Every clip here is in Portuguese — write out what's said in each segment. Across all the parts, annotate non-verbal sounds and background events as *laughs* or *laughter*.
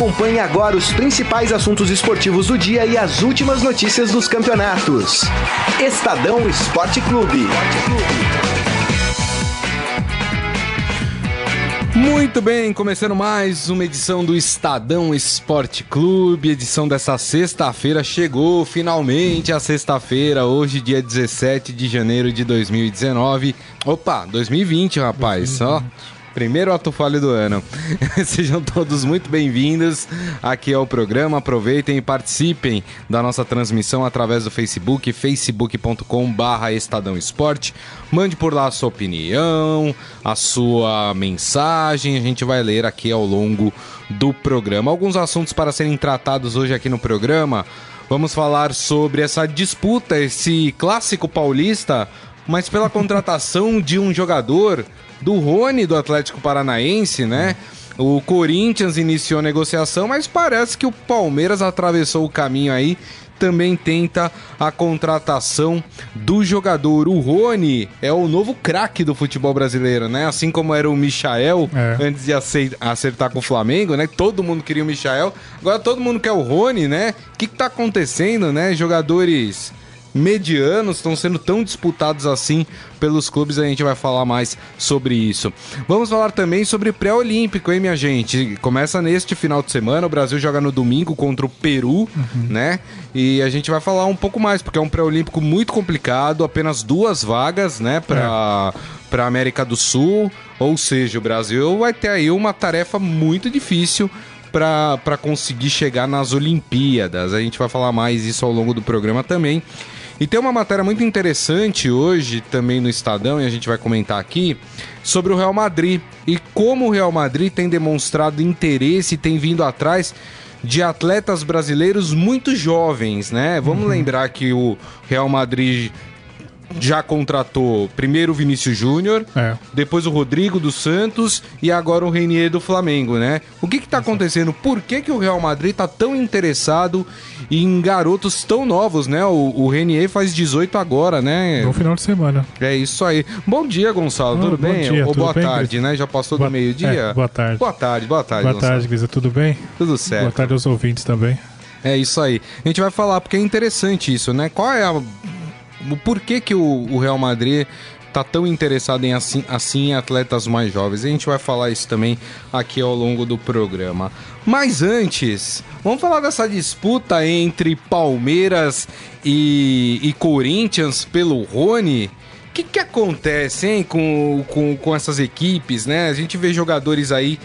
Acompanhe agora os principais assuntos esportivos do dia e as últimas notícias dos campeonatos. Estadão Esporte Clube. Muito bem, começando mais uma edição do Estadão Esporte Clube, edição dessa sexta-feira. Chegou finalmente a sexta-feira, hoje, dia 17 de janeiro de 2019. Opa, 2020, rapaz, 2020. ó. Primeiro ato falho do ano. *laughs* Sejam todos muito bem-vindos aqui ao programa. Aproveitem e participem da nossa transmissão através do Facebook, facebook.com/barra Estadão Esporte. Mande por lá a sua opinião, a sua mensagem. A gente vai ler aqui ao longo do programa. Alguns assuntos para serem tratados hoje aqui no programa. Vamos falar sobre essa disputa, esse clássico paulista, mas pela contratação de um jogador do Rony do Atlético Paranaense, né? O Corinthians iniciou a negociação, mas parece que o Palmeiras atravessou o caminho aí também tenta a contratação do jogador. O Rony é o novo craque do futebol brasileiro, né? Assim como era o Michael é. antes de acertar com o Flamengo, né? Todo mundo queria o Michael. Agora todo mundo quer o Rony, né? O que, que tá acontecendo, né? Jogadores medianos estão sendo tão disputados assim pelos clubes, a gente vai falar mais sobre isso. Vamos falar também sobre pré-olímpico, hein, minha gente? Começa neste final de semana, o Brasil joga no domingo contra o Peru, uhum. né? E a gente vai falar um pouco mais, porque é um pré-olímpico muito complicado, apenas duas vagas, né, para é. para América do Sul, ou seja, o Brasil vai ter aí uma tarefa muito difícil para conseguir chegar nas Olimpíadas. A gente vai falar mais isso ao longo do programa também. E tem uma matéria muito interessante hoje também no Estadão, e a gente vai comentar aqui, sobre o Real Madrid e como o Real Madrid tem demonstrado interesse e tem vindo atrás de atletas brasileiros muito jovens, né? Vamos uhum. lembrar que o Real Madrid já contratou primeiro o Vinícius Júnior, é. depois o Rodrigo dos Santos e agora o Renier do Flamengo, né? O que está acontecendo? Por que, que o Real Madrid está tão interessado em garotos tão novos, né? O, o Renier faz 18 agora, né? Bom final de semana. É isso aí. Bom dia, Gonçalo. Oh, tudo bem? Dia, Ou boa bem, tarde, né? Já passou boa... do meio-dia? É, boa tarde. Boa tarde, boa tarde. Boa Gonçalo. tarde, Grisa. Tudo bem? Tudo certo. Boa tarde aos ouvintes também. É isso aí. A gente vai falar, porque é interessante isso, né? Qual é a o porquê que o, o Real Madrid tá tão interessado em assim, assim atletas mais jovens. A gente vai falar isso também aqui ao longo do programa. Mas antes, vamos falar dessa disputa entre Palmeiras e, e Corinthians pelo Rony. O que, que acontece, hein, com, com, com essas equipes, né? A gente vê jogadores aí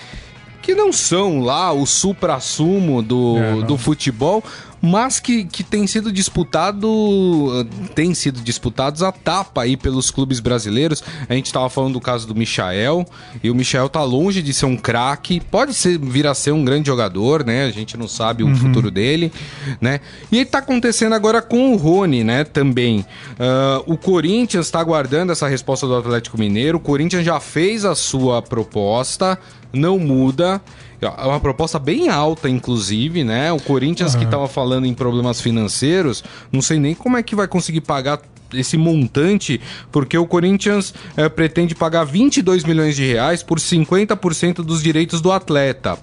que não são lá o supra-sumo do, é, do futebol, mas que, que tem sido disputado, tem sido disputados a tapa aí pelos clubes brasileiros. A gente estava falando do caso do Michael, e o Michael tá longe de ser um craque, pode ser, vir a ser um grande jogador, né? A gente não sabe o uhum. futuro dele, né? E está acontecendo agora com o Rony, né? Também. Uh, o Corinthians está aguardando essa resposta do Atlético Mineiro. O Corinthians já fez a sua proposta, não muda. É uma proposta bem alta, inclusive, né? O Corinthians uhum. que estava falando em problemas financeiros, não sei nem como é que vai conseguir pagar esse montante, porque o Corinthians é, pretende pagar 22 milhões de reais por 50% dos direitos do atleta.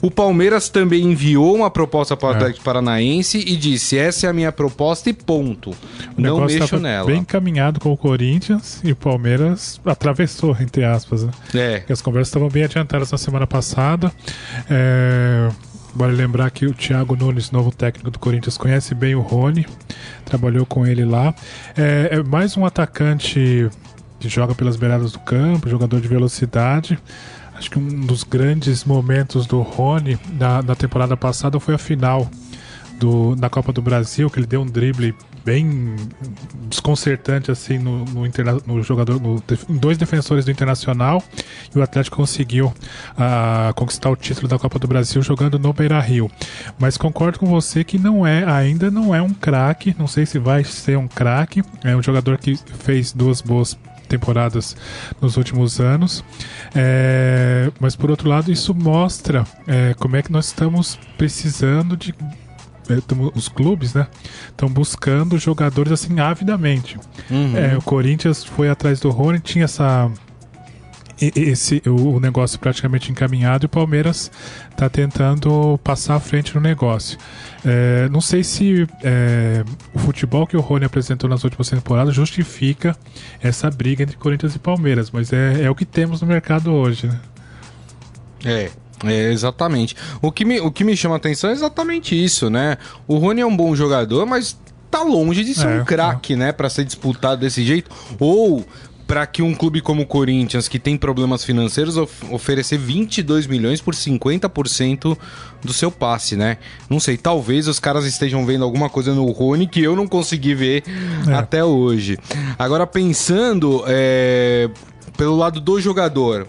O Palmeiras também enviou uma proposta para o é. Atlético Paranaense e disse: essa é a minha proposta e ponto. O Não mexo nela. Bem encaminhado com o Corinthians e o Palmeiras atravessou, entre aspas. Né? É. Porque as conversas estavam bem adiantadas na semana passada. É Vale lembrar que o Thiago Nunes, novo técnico do Corinthians, conhece bem o Rony, trabalhou com ele lá. É, é mais um atacante que joga pelas beiradas do campo, jogador de velocidade. Acho que um dos grandes momentos do Rony na, na temporada passada foi a final do, Copa do Brasil, que ele deu um drible bem desconcertante assim no, no, interna, no jogador, no, dois defensores do Internacional e o Atlético conseguiu uh, conquistar o título da Copa do Brasil jogando no Beira Rio. Mas concordo com você que não é, ainda não é um craque, não sei se vai ser um craque, é um jogador que fez duas boas temporadas nos últimos anos. É, mas por outro lado, isso mostra é, como é que nós estamos precisando de os clubes, né, estão buscando jogadores assim avidamente. Uhum. É, o Corinthians foi atrás do Rony, tinha essa esse o negócio praticamente encaminhado e o Palmeiras está tentando passar à frente no negócio. É, não sei se é, o futebol que o Rony apresentou nas últimas temporadas justifica essa briga entre Corinthians e Palmeiras, mas é, é o que temos no mercado hoje. Né? É, é, exatamente. O que, me, o que me chama atenção é exatamente isso, né? O Rony é um bom jogador, mas tá longe de ser é, um craque, é. né? Para ser disputado desse jeito. Ou para que um clube como o Corinthians, que tem problemas financeiros, of oferecer 22 milhões por 50% do seu passe, né? Não sei, talvez os caras estejam vendo alguma coisa no Rony que eu não consegui ver é. até hoje. Agora, pensando é, pelo lado do jogador,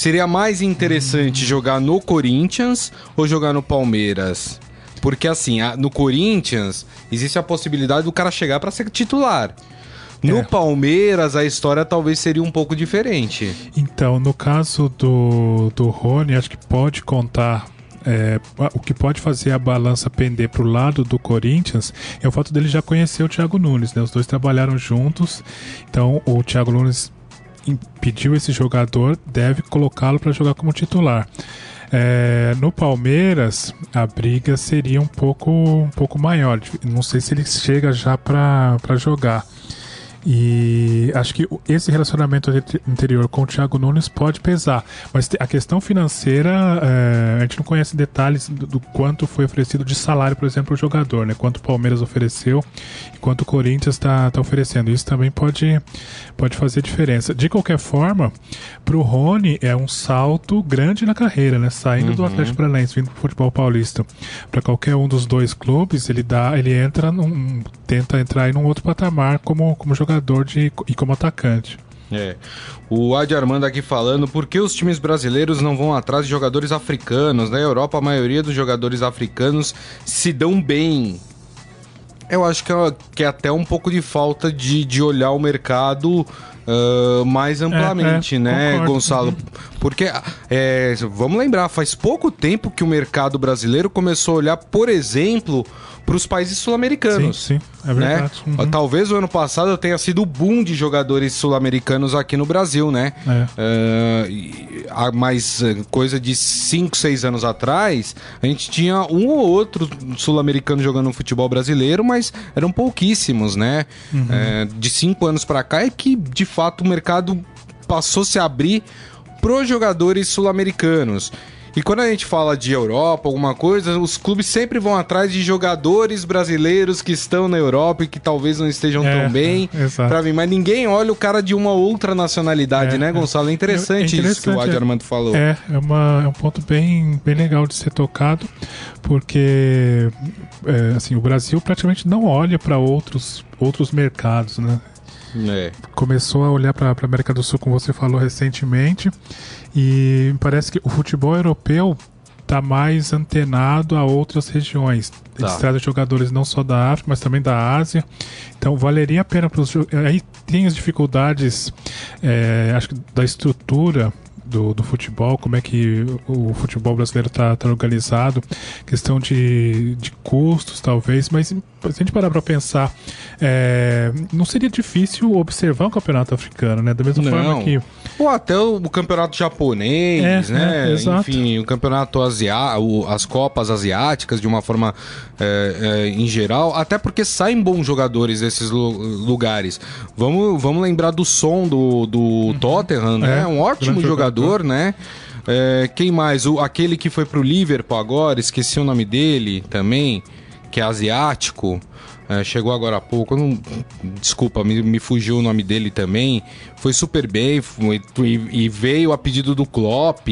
seria mais interessante jogar no Corinthians ou jogar no Palmeiras? Porque assim, no Corinthians existe a possibilidade do cara chegar para ser titular. No é. Palmeiras, a história talvez seria um pouco diferente. Então, no caso do, do Rony, acho que pode contar é, o que pode fazer a balança pender para o lado do Corinthians é o fato dele já conhecer o Thiago Nunes, né? Os dois trabalharam juntos, então o Thiago Nunes impediu esse jogador, deve colocá-lo para jogar como titular. É, no Palmeiras, a briga seria um pouco, um pouco maior. Não sei se ele chega já para jogar. E acho que esse relacionamento anterior com o Thiago Nunes pode pesar. Mas a questão financeira, é, a gente não conhece detalhes do, do, quanto foi oferecido de salário, por exemplo, o jogador, né? Quanto o Palmeiras ofereceu quanto o Corinthians está tá oferecendo. Isso também pode, pode fazer diferença. De qualquer forma, para o Rony é um salto grande na carreira, né? Saindo uhum. do Atlético Paranaense, vindo pro futebol paulista. Para qualquer um dos dois clubes, ele dá, ele entra num, tenta entrar em um outro patamar como, como jogador jogador de, e como atacante. É. O Adi Armando aqui falando, por que os times brasileiros não vão atrás de jogadores africanos? Na Europa, a maioria dos jogadores africanos se dão bem. Eu acho que é, que é até um pouco de falta de, de olhar o mercado uh, mais amplamente, é, é, né, concordo. Gonçalo? Porque, é, vamos lembrar, faz pouco tempo que o mercado brasileiro começou a olhar, por exemplo, para os países sul-americanos. Sim, sim, é né? verdade. Né? Uhum. Talvez o ano passado tenha sido o boom de jogadores sul-americanos aqui no Brasil, né? É. Uh, mais eh, coisa de 5, 6 anos atrás, a gente tinha um ou outro sul-americano jogando no futebol brasileiro, mas eram pouquíssimos, né? Uhum. É, de 5 anos para cá é que, de fato, o mercado passou a se abrir para os jogadores sul-americanos. E quando a gente fala de Europa, alguma coisa, os clubes sempre vão atrás de jogadores brasileiros que estão na Europa e que talvez não estejam é, tão bem é, para mim. Mas ninguém olha o cara de uma outra nacionalidade, é, né, Gonçalo? É interessante, é interessante isso que o Adi Armando falou. É, é, uma, é um ponto bem, bem legal de ser tocado, porque é, assim, o Brasil praticamente não olha para outros, outros mercados, né? É. Começou a olhar para a América do Sul, como você falou recentemente, e parece que o futebol europeu está mais antenado a outras regiões. Tá. Eles trazem jogadores não só da África, mas também da Ásia. Então valeria a pena para os Aí tem as dificuldades, é, acho que da estrutura do, do futebol, como é que o futebol brasileiro está tá organizado, questão de, de custos, talvez, mas se a gente parar para pensar, é, não seria difícil observar o campeonato africano, né? Da mesma não. forma que. Ou até o, campeonato japonês, é, né? É, Enfim, o campeonato asiático, as Copas asiáticas, de uma forma é, é, em geral, até porque saem bons jogadores desses lugares. Vamos, vamos lembrar do som do, do uhum. Tottenham, né? É, um ótimo jogador jogador, né? É, quem mais? O, aquele que foi pro Liverpool agora, esqueci o nome dele também, que é asiático. É, chegou agora há pouco, não, desculpa, me, me, fugiu o nome dele também. Foi super bem foi, e, e, veio a pedido do Klopp,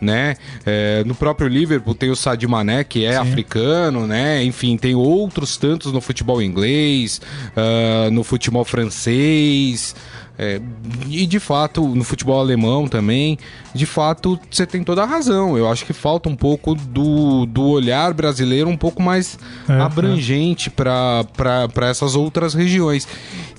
né? É, no próprio Liverpool tem o Sadio Mané, que é Sim. africano, né? Enfim, tem outros tantos no futebol inglês, uh, no futebol francês. É, e de fato, no futebol alemão também, de fato, você tem toda a razão. Eu acho que falta um pouco do, do olhar brasileiro um pouco mais é, abrangente é. para essas outras regiões.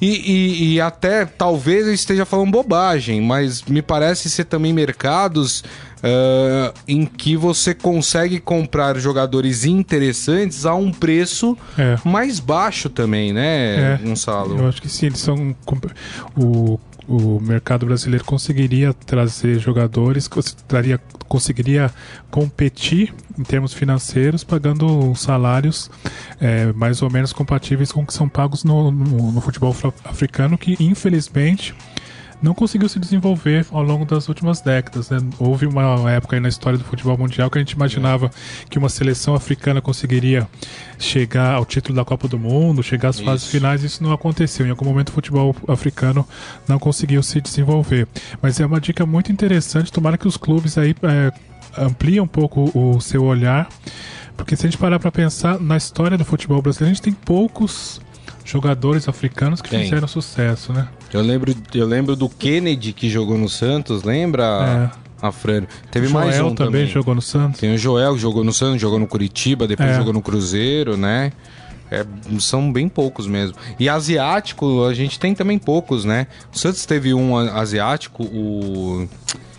E, e, e, até talvez eu esteja falando bobagem, mas me parece ser também mercados uh, em que você consegue comprar jogadores interessantes a um preço é. mais baixo também, né, é, Gonçalo? Eu acho que sim, eles são. O o mercado brasileiro conseguiria trazer jogadores, traria, conseguiria competir em termos financeiros, pagando salários é, mais ou menos compatíveis com o que são pagos no, no, no futebol africano, que infelizmente não conseguiu se desenvolver ao longo das últimas décadas. Né? Houve uma época na história do futebol mundial que a gente imaginava que uma seleção africana conseguiria chegar ao título da Copa do Mundo, chegar às isso. fases finais, isso não aconteceu. Em algum momento o futebol africano não conseguiu se desenvolver. Mas é uma dica muito interessante, tomara que os clubes aí é, ampliem um pouco o seu olhar, porque se a gente parar para pensar na história do futebol brasileiro, a gente tem poucos jogadores africanos que tem. fizeram sucesso, né? Eu lembro, eu lembro do Kennedy que jogou no Santos, lembra? É. A Fran. Teve Joel mais um também. também jogou no Santos. Tem o Joel que jogou no Santos, jogou no Curitiba, depois é. jogou no Cruzeiro, né? É, são bem poucos mesmo. E asiático, a gente tem também poucos, né? O Santos teve um asiático, o.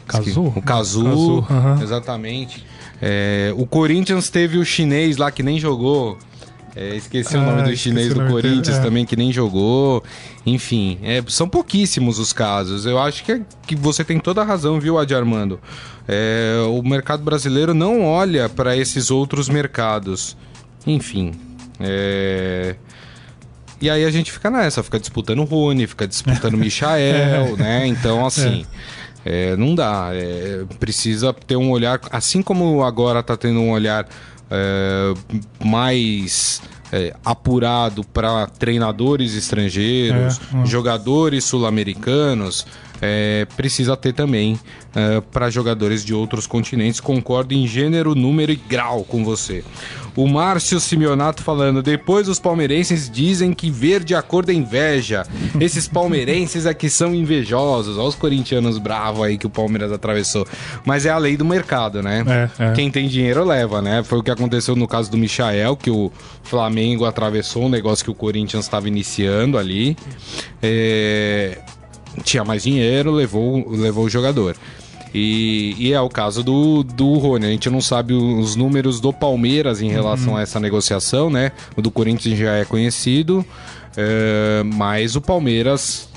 Cazu? O Cazu, exatamente. É, o Corinthians teve o chinês lá que nem jogou. É, esqueci ah, o nome do chinês do Corinthians é. também, que nem jogou. Enfim, é, são pouquíssimos os casos. Eu acho que, é, que você tem toda a razão, viu, Adi Armando? É, o mercado brasileiro não olha para esses outros mercados. Enfim. É... E aí a gente fica nessa, fica disputando o Rony, fica disputando o *laughs* Michael, né? Então, assim. Não dá. Precisa ter um olhar, assim como agora está tendo um olhar é, mais é, apurado para treinadores estrangeiros, é, hum. jogadores sul-americanos, é, precisa ter também é, para jogadores de outros continentes. Concordo em gênero, número e grau com você. O Márcio Simeonato falando: depois os palmeirenses dizem que verde a cor da inveja. Esses palmeirenses aqui são invejosos. Olha os corintianos bravos aí que o Palmeiras atravessou. Mas é a lei do mercado, né? É, é. Quem tem dinheiro leva, né? Foi o que aconteceu no caso do Michael, que o Flamengo atravessou um negócio que o Corinthians estava iniciando ali. É... Tinha mais dinheiro, levou, levou o jogador. E, e, é o caso do, do Rony. A gente não sabe os números do Palmeiras em relação uhum. a essa negociação, né? O do Corinthians já é conhecido, é, mas o Palmeiras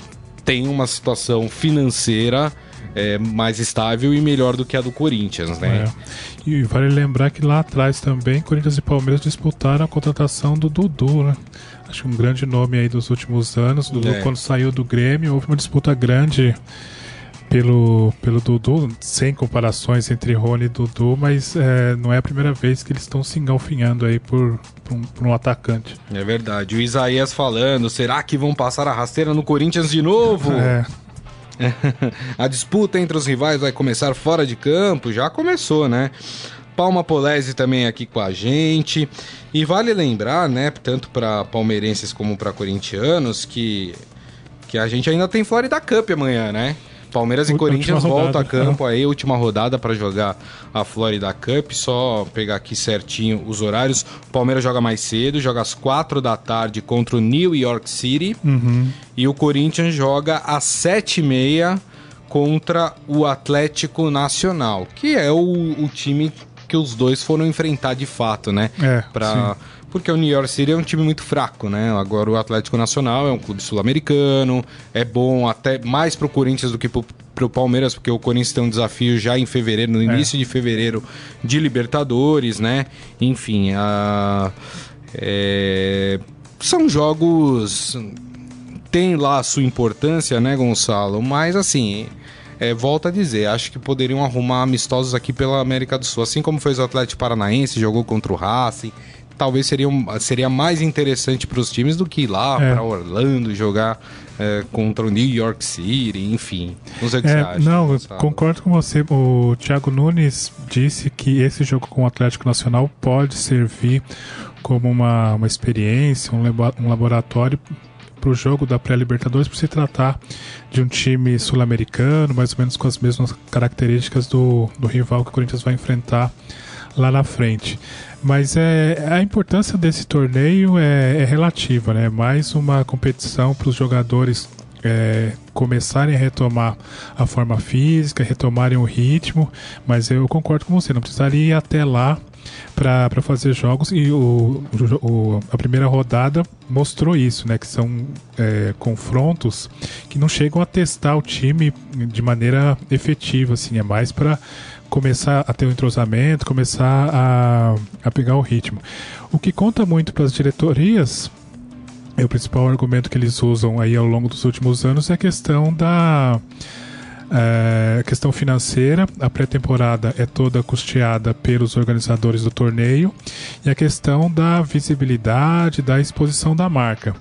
tem uma situação financeira é, mais estável e melhor do que a do Corinthians, né? É. E vale lembrar que lá atrás também Corinthians e Palmeiras disputaram a contratação do Dudu, né? Acho que um grande nome aí dos últimos anos. Dudu, é. quando saiu do Grêmio, houve uma disputa grande pelo, pelo Dudu, sem comparações entre Rony e Dudu, mas é, não é a primeira vez que eles estão se engalfinhando aí por, por, um, por, um, atacante. É verdade. O Isaías falando, será que vão passar a rasteira no Corinthians de novo? É. *laughs* a disputa entre os rivais vai começar fora de campo, já começou, né? Palma Polese também aqui com a gente. E vale lembrar, né, tanto para palmeirenses como para corintianos, que, que a gente ainda tem Florida Cup amanhã, né? Palmeiras e Corinthians voltam a campo aí, última rodada para jogar a Florida Cup. Só pegar aqui certinho os horários. Palmeiras joga mais cedo, joga às quatro da tarde contra o New York City. Uhum. E o Corinthians joga às sete e meia contra o Atlético Nacional, que é o, o time que os dois foram enfrentar de fato, né? É, pra, sim porque o New York City é um time muito fraco, né? Agora o Atlético Nacional é um clube sul-americano, é bom até mais pro Corinthians do que pro, pro Palmeiras, porque o Corinthians tem um desafio já em fevereiro, no é. início é. de fevereiro, de Libertadores, né? Enfim, a, é, são jogos. Tem lá a sua importância, né, Gonçalo? Mas assim, é, volto a dizer, acho que poderiam arrumar amistosos aqui pela América do Sul. Assim como fez o Atlético Paranaense, jogou contra o Racing talvez seria, seria mais interessante para os times do que ir lá é. para Orlando jogar é, contra o New York City, enfim. Não sei o que é, você acha. Não, concordo com você. O Thiago Nunes disse que esse jogo com o Atlético Nacional pode servir como uma, uma experiência, um, um laboratório para o jogo da pré-Libertadores, por se tratar de um time sul-americano, mais ou menos com as mesmas características do, do rival que o Corinthians vai enfrentar lá na frente. Mas é, a importância desse torneio é, é relativa, né? Mais uma competição para os jogadores é, começarem a retomar a forma física, retomarem o ritmo, mas eu concordo com você, não precisaria ir até lá para fazer jogos e o, o, a primeira rodada mostrou isso, né? Que são é, confrontos que não chegam a testar o time de maneira efetiva, assim, é mais para começar a ter um entrosamento, começar a, a pegar o ritmo. O que conta muito para as diretorias é o principal argumento que eles usam aí ao longo dos últimos anos é a questão da é, questão financeira, a pré-temporada é toda custeada pelos organizadores do torneio e a questão da visibilidade, da exposição da marca.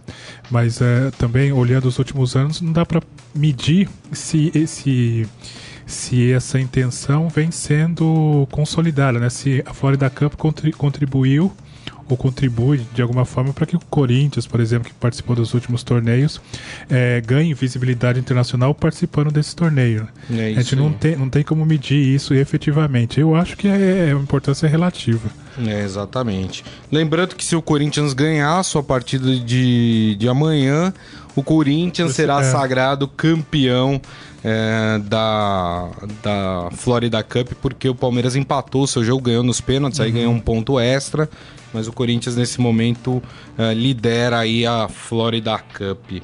Mas é, também olhando os últimos anos, não dá para medir se esse se essa intenção vem sendo consolidada, né? Se a Florida Cup contribuiu ou contribui de alguma forma para que o Corinthians, por exemplo, que participou dos últimos torneios, é, ganhe visibilidade internacional participando desse torneio. É a gente não tem, não tem como medir isso efetivamente. Eu acho que é, é uma importância relativa. É, exatamente. Lembrando que se o Corinthians ganhar a sua partida de, de amanhã, o Corinthians Esse, será é. sagrado campeão é, da, da Florida Cup, porque o Palmeiras empatou o seu jogo, ganhou nos pênaltis, uhum. aí ganhou um ponto extra mas o Corinthians nesse momento uh, lidera aí a Florida Cup.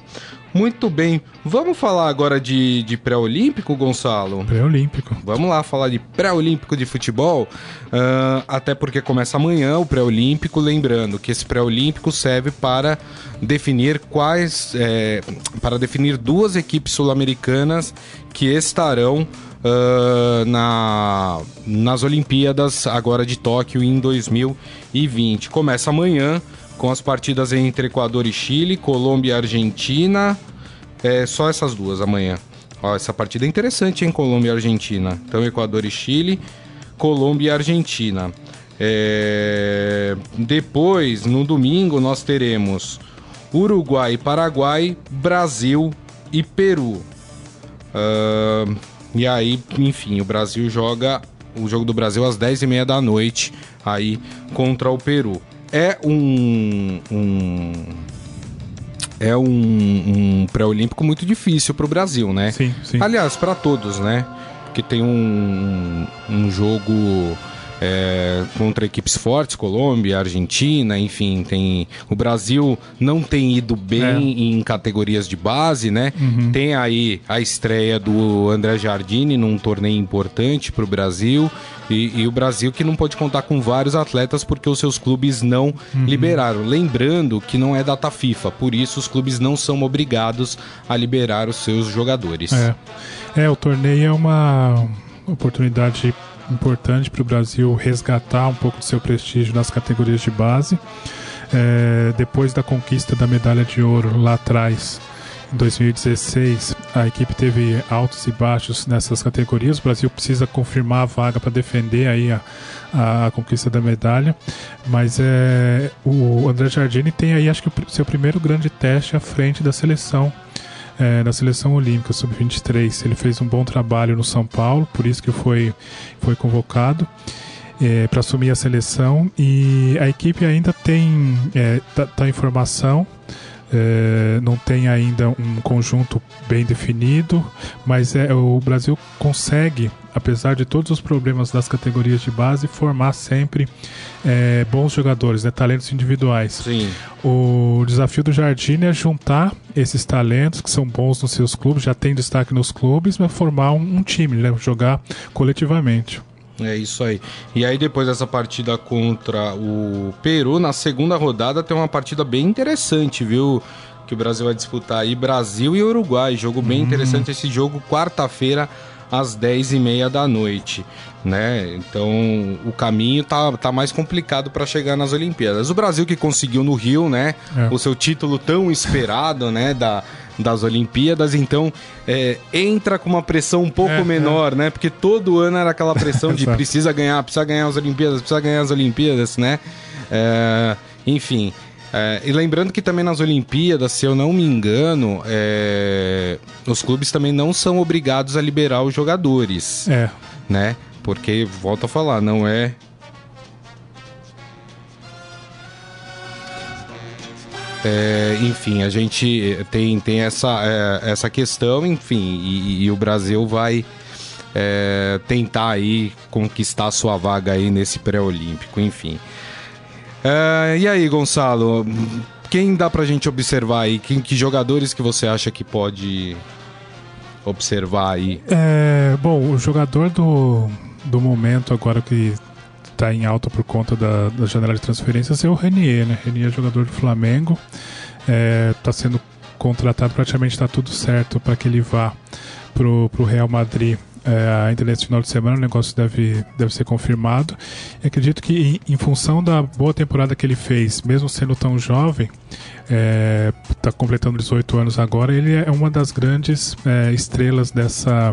Muito bem, vamos falar agora de, de pré-olímpico, Gonçalo? Pré-olímpico. Vamos lá falar de pré-olímpico de futebol, uh, até porque começa amanhã o pré-olímpico. Lembrando que esse pré-olímpico serve para definir quais, é, para definir duas equipes sul-americanas que estarão uh, na, nas Olimpíadas agora de Tóquio em 2020. Começa amanhã com as partidas entre Equador e Chile, Colômbia e Argentina. É só essas duas amanhã. Ó, essa partida é interessante, hein? Colômbia e Argentina. Então, Equador e Chile, Colômbia e Argentina. É... Depois, no domingo, nós teremos Uruguai, Paraguai, Brasil e Peru. Uh... E aí, enfim, o Brasil joga o jogo do Brasil às 10h30 da noite aí contra o Peru. É um, um é um, um pré-olímpico muito difícil para o Brasil, né? Sim, sim. Aliás, para todos, né? Porque tem um, um jogo é, contra equipes fortes, Colômbia, Argentina, enfim, tem o Brasil não tem ido bem é. em categorias de base, né? Uhum. Tem aí a estreia do André Jardine num torneio importante para o Brasil. E, e, o Brasil que não pode contar com vários atletas porque os seus clubes não uhum. liberaram. Lembrando que não é data FIFA, por isso os clubes não são obrigados a liberar os seus jogadores. É, é o torneio é uma oportunidade importante para o Brasil resgatar um pouco do seu prestígio nas categorias de base. É, depois da conquista da medalha de ouro lá atrás, em 2016, a equipe teve altos e baixos nessas categorias. O Brasil precisa confirmar a vaga para defender aí a, a, a, conquista da medalha. Mas é, o André Jardini tem aí, acho que, o seu primeiro grande teste à frente da seleção é, na seleção olímpica sub-23. Ele fez um bom trabalho no São Paulo, por isso que foi, foi convocado. É, para assumir a seleção e a equipe ainda tem é, tá, tá é, não tem ainda um conjunto bem definido, mas é, o Brasil consegue, apesar de todos os problemas das categorias de base, formar sempre é, bons jogadores, né, talentos individuais. Sim. O desafio do Jardim é juntar esses talentos que são bons nos seus clubes, já tem destaque nos clubes, mas formar um, um time, né, jogar coletivamente. É isso aí. E aí, depois dessa partida contra o Peru, na segunda rodada tem uma partida bem interessante, viu? Que o Brasil vai disputar aí, Brasil e Uruguai. Jogo bem hum. interessante esse jogo, quarta-feira, às 10h30 da noite. Né? Então o caminho tá, tá mais complicado para chegar nas Olimpíadas. O Brasil que conseguiu no Rio, né? É. O seu título tão esperado, né? Da, das Olimpíadas, então é, entra com uma pressão um pouco é, é. menor, é. né? Porque todo ano era aquela pressão de *laughs* precisa ganhar, precisa ganhar as Olimpíadas, precisa ganhar as Olimpíadas, né? É, enfim. É, e lembrando que também nas Olimpíadas, se eu não me engano, os clubes também não são obrigados a liberar os jogadores. É. Né? Porque, volto a falar, não é É, enfim, a gente tem, tem essa, é, essa questão, enfim, e, e, o Brasil vai é, tentar aí conquistar sua vaga aí nesse pré-olímpico, enfim. É, e aí, Gonçalo, quem dá pra gente observar aí? Quem, que jogadores que você acha que pode observar aí? É, bom, o jogador do, do momento agora que está em alta por conta da, da janela de transferências é o Renier, né? Renier é jogador do Flamengo, está é, tá sendo contratado, praticamente está tudo certo para que ele vá pro, pro Real Madrid é, ainda nesse final de semana, o negócio deve, deve ser confirmado. Acredito que, em, em, função da boa temporada que ele fez, mesmo sendo tão jovem, está é, tá completando 18 anos agora, ele é uma das grandes é, estrelas dessa,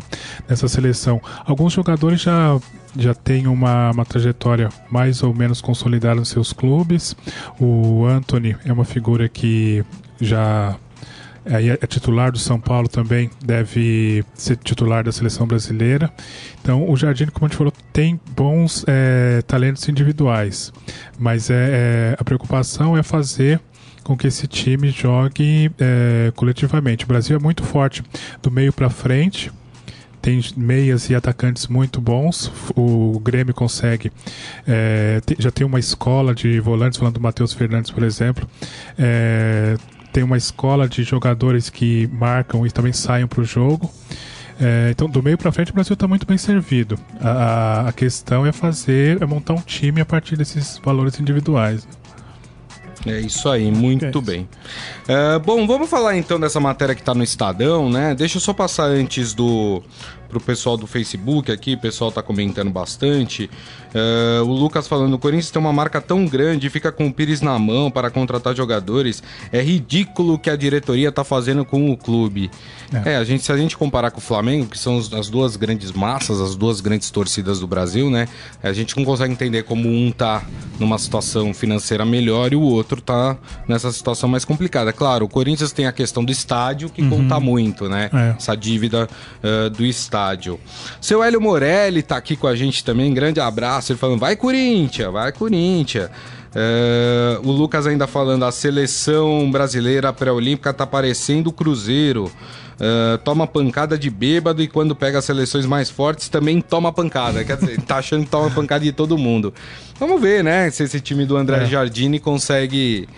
dessa seleção. Alguns jogadores já já têm uma, uma trajetória mais ou menos consolidada nos seus clubes. O Anthony é uma figura que já é, é titular do São Paulo também, deve ser titular da seleção brasileira. Então, o Jardim, como a gente falou, tem bons é, talentos individuais, mas é, é, a preocupação é fazer com que esse time jogue é, coletivamente. O Brasil é muito forte do meio para frente, tem meias e atacantes muito bons. O Grêmio consegue. É, já tem uma escola de volantes, falando do Matheus Fernandes, por exemplo. É, tem uma escola de jogadores que marcam e também saem para o jogo. É, então, do meio para frente, o Brasil está muito bem servido. A, a, questão é fazer, é montar um time a partir desses valores individuais. É isso aí, muito é bem. É, bom, vamos falar então dessa matéria que está no Estadão, né? Deixa eu só passar antes do pro pessoal do Facebook aqui, o pessoal tá comentando bastante. Uh, o Lucas falando, o Corinthians tem uma marca tão grande, fica com o Pires na mão para contratar jogadores. É ridículo o que a diretoria tá fazendo com o clube. É. é, a gente, se a gente comparar com o Flamengo, que são as duas grandes massas, as duas grandes torcidas do Brasil, né? A gente não consegue entender como um tá numa situação financeira melhor e o outro tá nessa situação mais complicada. Claro, o Corinthians tem a questão do estádio que uhum. conta muito, né? É. Essa dívida uh, do estádio estádio. Seu Hélio Morelli tá aqui com a gente também, grande abraço. Ele falando, vai Corinthians, vai Corinthians. É, o Lucas ainda falando, a seleção brasileira pré-olímpica tá parecendo o Cruzeiro. Uh, toma pancada de bêbado e quando pega as seleções mais fortes também toma pancada. Quer dizer, tá achando que toma pancada de todo mundo. Vamos ver, né? Se esse time do André é. Jardine consegue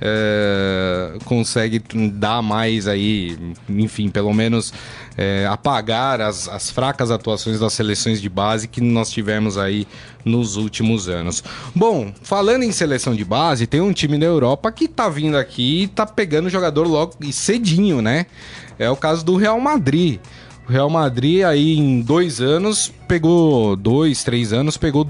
é, consegue dar mais aí, enfim, pelo menos é, apagar as, as fracas atuações das seleções de base que nós tivemos aí nos últimos anos. Bom, falando em seleção de base, tem um time da Europa que tá vindo aqui e tá pegando jogador logo e cedinho, né? É o caso do Real Madrid. O Real Madrid aí em dois anos pegou dois, três anos pegou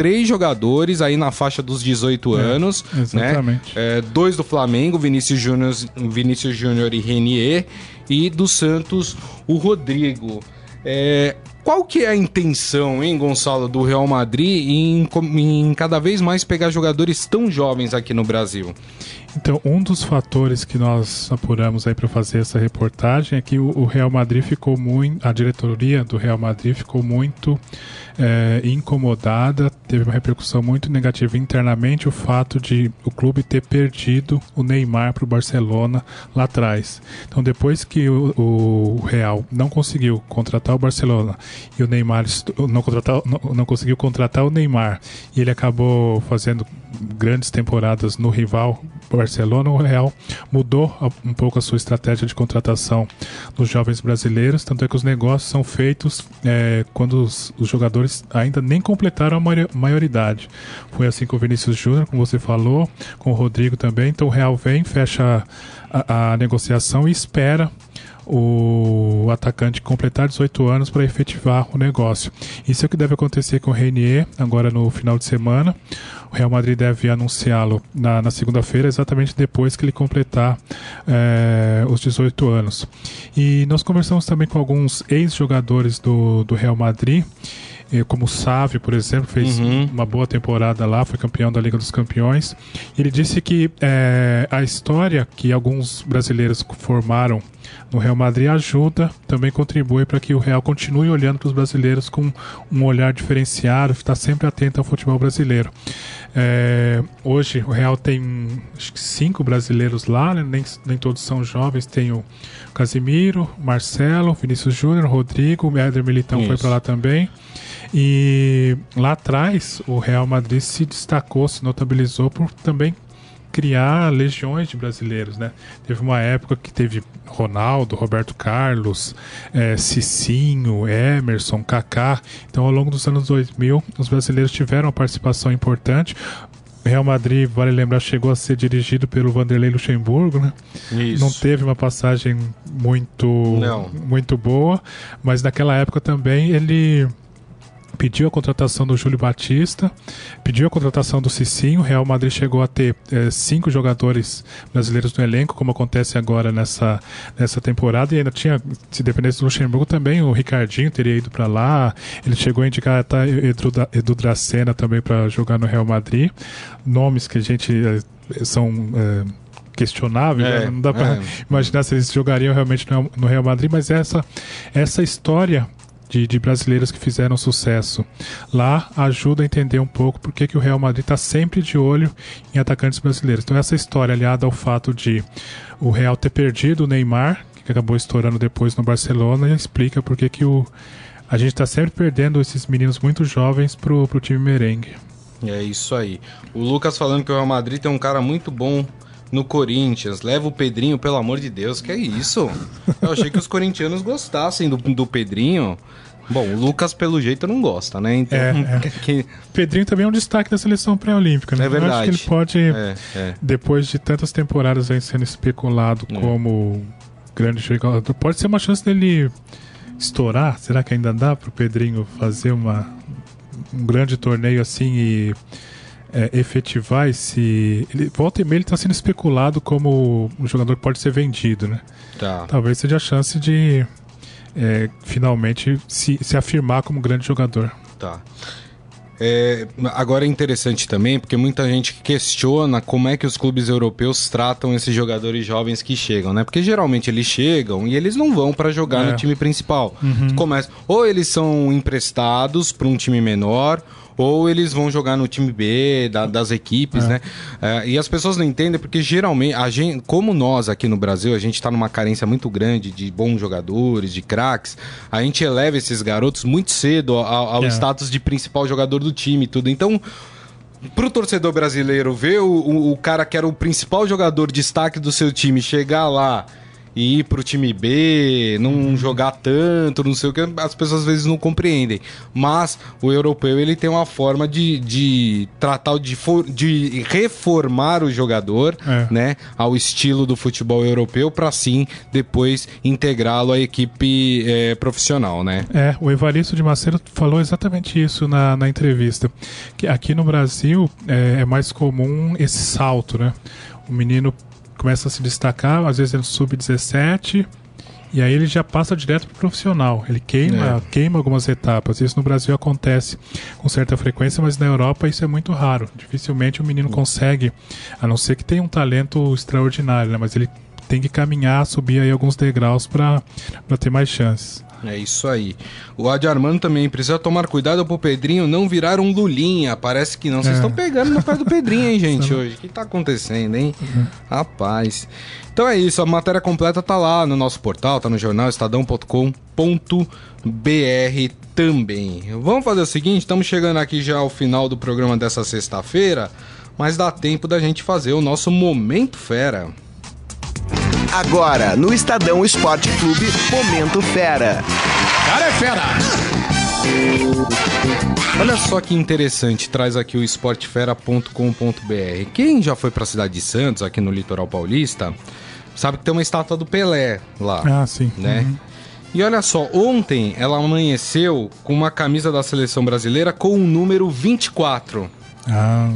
três jogadores aí na faixa dos 18 é, anos, né? exatamente. né? É, dois do Flamengo, Vinícius Júnior, Vinícius Júnior e Renier, e do Santos, o Rodrigo. É, qual que é a intenção, hein, Gonçalo, do Real Madrid em, em cada vez mais pegar jogadores tão jovens aqui no Brasil? Então, um dos fatores que nós apuramos aí para fazer essa reportagem é que o, o, Real Madrid ficou muito, a diretoria do Real Madrid ficou muito é, incomodada, teve uma repercussão muito negativa internamente o fato de o clube ter perdido o Neymar para o Barcelona lá atrás. Então, depois que o, o, Real não conseguiu contratar o Barcelona e o Neymar não, contratar, não, não conseguiu contratar o Neymar e ele acabou fazendo grandes temporadas no rival Barcelona, o Real mudou um pouco a sua estratégia de contratação dos jovens brasileiros, tanto é que os negócios são feitos é, quando os, os, jogadores ainda nem completaram a maioridade. Foi assim com o Vinícius Júnior, como você falou, com o Rodrigo também. Então o Real vem, fecha a, a negociação e espera o atacante completar 18 anos para efetivar o negócio. Isso é o que deve acontecer com o Reinier agora no final de semana. O Real Madrid deve anunciá-lo na, na segunda-feira, exatamente depois que ele completar é, os 18 anos. E nós conversamos também com alguns ex-jogadores do, do Real Madrid como o Sávio, por exemplo, fez uhum. uma boa temporada lá, foi campeão da Liga dos Campeões. Ele disse que é, a história que alguns brasileiros formaram no Real Madrid ajuda, também contribui para que o Real continue olhando para os brasileiros com um olhar diferenciado, está sempre atento ao futebol brasileiro. É, hoje o Real tem acho que cinco brasileiros lá, né? nem, nem todos são jovens. Tem o Casimiro, Marcelo, Vinícius Júnior, Rodrigo, o Éder Militão Isso. foi para lá também. E lá atrás o Real Madrid se destacou, se notabilizou por também criar legiões de brasileiros, né? Teve uma época que teve Ronaldo, Roberto Carlos, é, Cicinho, Emerson, Kaká. Então, ao longo dos anos 2000, os brasileiros tiveram uma participação importante. Real Madrid, vale lembrar, chegou a ser dirigido pelo Vanderlei Luxemburgo, né? Isso. Não teve uma passagem muito, Não. muito boa, mas naquela época também ele pediu a contratação do Júlio Batista, pediu a contratação do Cicinho. O Real Madrid chegou a ter é, cinco jogadores brasileiros no elenco, como acontece agora nessa, nessa temporada. E ainda tinha, se dependesse do Luxemburgo, também o Ricardinho teria ido para lá. Ele chegou a indicar até Edu, Edu Dracena também para jogar no Real Madrid. Nomes que a gente é, são. É, questionáveis, é, né? não dá para é. imaginar se eles jogariam realmente no Real Madrid, mas essa, essa história de, de, brasileiros que fizeram sucesso lá ajuda a entender um pouco por que, o Real Madrid está sempre de olho em atacantes brasileiros. Então, essa história, aliada ao fato de o Real ter perdido o Neymar, que acabou estourando depois no Barcelona, explica por que, o, a gente está sempre perdendo esses meninos muito jovens pro, pro time merengue. É isso aí. O Lucas falando que o Real Madrid tem um cara muito bom no Corinthians. Leva o Pedrinho, pelo amor de Deus, que é isso? Eu achei que os corintianos gostassem do, do Pedrinho. Bom, o Lucas, pelo jeito, não gosta, né? Então, é, é. Que... Pedrinho também é um destaque da seleção pré-olímpica, né? É verdade. Eu acho que ele pode, é, é. depois de tantas temporadas aí sendo especulado é. como grande jogador, pode ser uma chance dele estourar. Será que ainda dá pro Pedrinho fazer uma, um grande torneio assim e é, efetivar esse. Ele, volta e meia ele está sendo especulado como um jogador que pode ser vendido, né? Tá. Talvez seja a chance de é, finalmente se, se afirmar como grande jogador. Tá. É, agora é interessante também, porque muita gente questiona como é que os clubes europeus tratam esses jogadores jovens que chegam, né? Porque geralmente eles chegam e eles não vão para jogar é. no time principal. Uhum. Começa, ou eles são emprestados para um time menor, ou eles vão jogar no time B da, das equipes, é. né? É, e as pessoas não entendem porque geralmente, a gente, como nós aqui no Brasil, a gente está numa carência muito grande de bons jogadores, de craques, a gente eleva esses garotos muito cedo ao, ao é. status de principal jogador do time e tudo. Então pro torcedor brasileiro ver o, o, o, cara que era o principal jogador destaque do seu time chegar lá e ir pro time B, não uhum. jogar tanto, não sei o que, as pessoas às vezes não compreendem. Mas o europeu ele tem uma forma de, de tratar, de, for, de reformar o jogador, é. né, ao estilo do futebol europeu, para sim depois integrá-lo à equipe é, profissional, né? É, o Evaristo de Macedo falou exatamente isso na, na entrevista. Que aqui no Brasil é, é mais comum esse salto, né? O menino começa a se destacar, às vezes é no sub-17, e aí ele já passa direto para o profissional. Ele queima, é. queima algumas etapas. Isso no Brasil acontece com certa frequência, mas na Europa isso é muito raro. Dificilmente o menino consegue, a não ser que tenha um talento extraordinário, né? mas ele tem que caminhar, subir aí alguns degraus para ter mais chances. É isso aí. O Adi Armando também precisa tomar cuidado pro Pedrinho não virar um Lulinha. Parece que não. Vocês estão é. pegando no pé do Pedrinho, hein, *laughs* gente, hoje. O que tá acontecendo, hein? Uhum. Rapaz. Então é isso, a matéria completa tá lá no nosso portal, tá no jornal estadão.com.br também. Vamos fazer o seguinte, estamos chegando aqui já ao final do programa dessa sexta-feira, mas dá tempo da gente fazer o nosso Momento Fera. Agora, no Estadão Esporte Clube, Momento Fera. Cara é fera! Olha só que interessante, traz aqui o esportefera.com.br. Quem já foi para a cidade de Santos, aqui no litoral paulista, sabe que tem uma estátua do Pelé lá. Ah, sim. Né? Uhum. E olha só, ontem ela amanheceu com uma camisa da seleção brasileira com o número 24. Ah.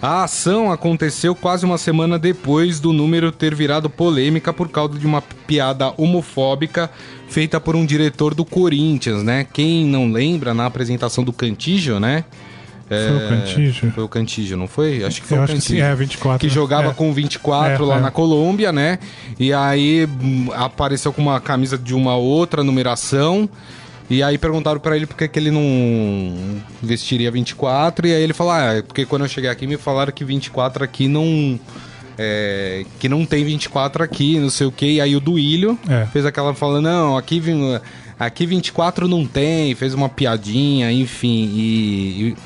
A ação aconteceu quase uma semana depois do número ter virado polêmica por causa de uma piada homofóbica feita por um diretor do Corinthians, né? Quem não lembra, na apresentação do Cantígio, né? É, foi o Cantígio? Foi o Cantígio, não foi? Acho que foi Eu o acho Cantígio. Que sim, é, 24. Que jogava é. com 24 é, lá é. na Colômbia, né? E aí hum, apareceu com uma camisa de uma outra numeração. E aí perguntaram para ele por que, que ele não vestiria 24. E aí ele falou: Ah, é porque quando eu cheguei aqui me falaram que 24 aqui não. É, que não tem 24 aqui, não sei o que. E aí o Duílio é. fez aquela falando: Não, aqui, aqui 24 não tem. Fez uma piadinha, enfim. e, e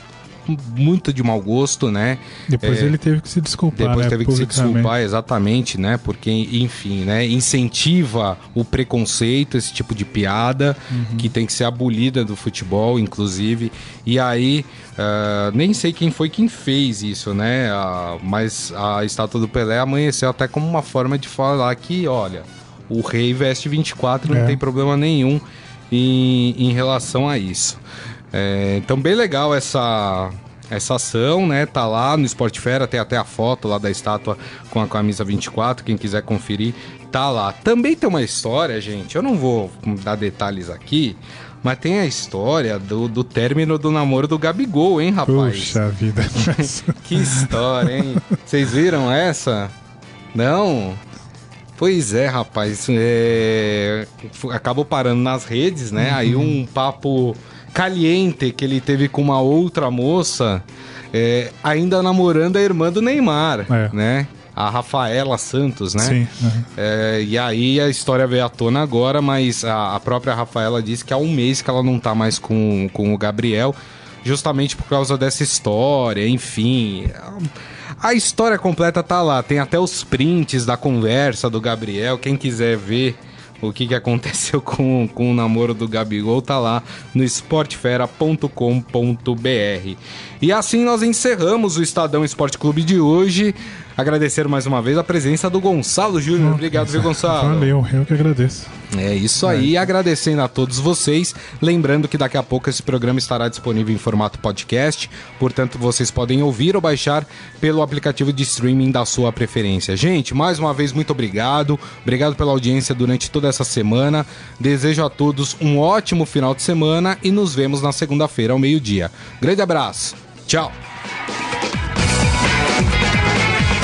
muito de mau gosto, né? Depois é, ele teve que se desculpar, Depois né, teve que se desculpar, exatamente, né? Porque, enfim, né? Incentiva o preconceito, esse tipo de piada, uhum. que tem que ser abolida do futebol, inclusive. E aí, uh, nem sei quem foi quem fez isso, né? Uh, mas a estátua do Pelé amanheceu até como uma forma de falar que, olha, o rei veste 24, é. não tem problema nenhum em, em relação a isso. É, então, bem legal essa, essa ação, né? Tá lá no Sport Fera, tem até a foto lá da estátua com a camisa 24, quem quiser conferir, tá lá. Também tem uma história, gente, eu não vou dar detalhes aqui, mas tem a história do, do término do namoro do Gabigol, hein, rapaz? Puxa vida. *laughs* que história, hein? Vocês viram essa? Não? Pois é, rapaz. É... Acabou parando nas redes, né? Uhum. Aí um papo caliente que ele teve com uma outra moça, é, ainda namorando a irmã do Neymar, é. né? A Rafaela Santos, né? Sim. Uhum. É, e aí a história veio à tona agora, mas a, a, própria Rafaela disse que há um mês que ela não tá mais com, com o Gabriel, justamente por causa dessa história, enfim. A história completa tá lá, tem até os prints da conversa do Gabriel, quem quiser ver o que, que aconteceu *laughs* com, com o namoro do Gabigol tá lá no esportefera.com.br. E assim nós encerramos o Estadão Esporte Clube de hoje. Agradecer mais uma vez a presença do Gonçalo Júnior. Obrigado, viu, Gonçalo? Valeu, eu que agradeço. É isso aí, é. agradecendo a todos vocês. Lembrando que daqui a pouco esse programa estará disponível em formato podcast, portanto vocês podem ouvir ou baixar pelo aplicativo de streaming da sua preferência. Gente, mais uma vez, muito obrigado. Obrigado pela audiência durante toda essa semana. Desejo a todos um ótimo final de semana e nos vemos na segunda-feira ao meio-dia. Grande abraço, tchau.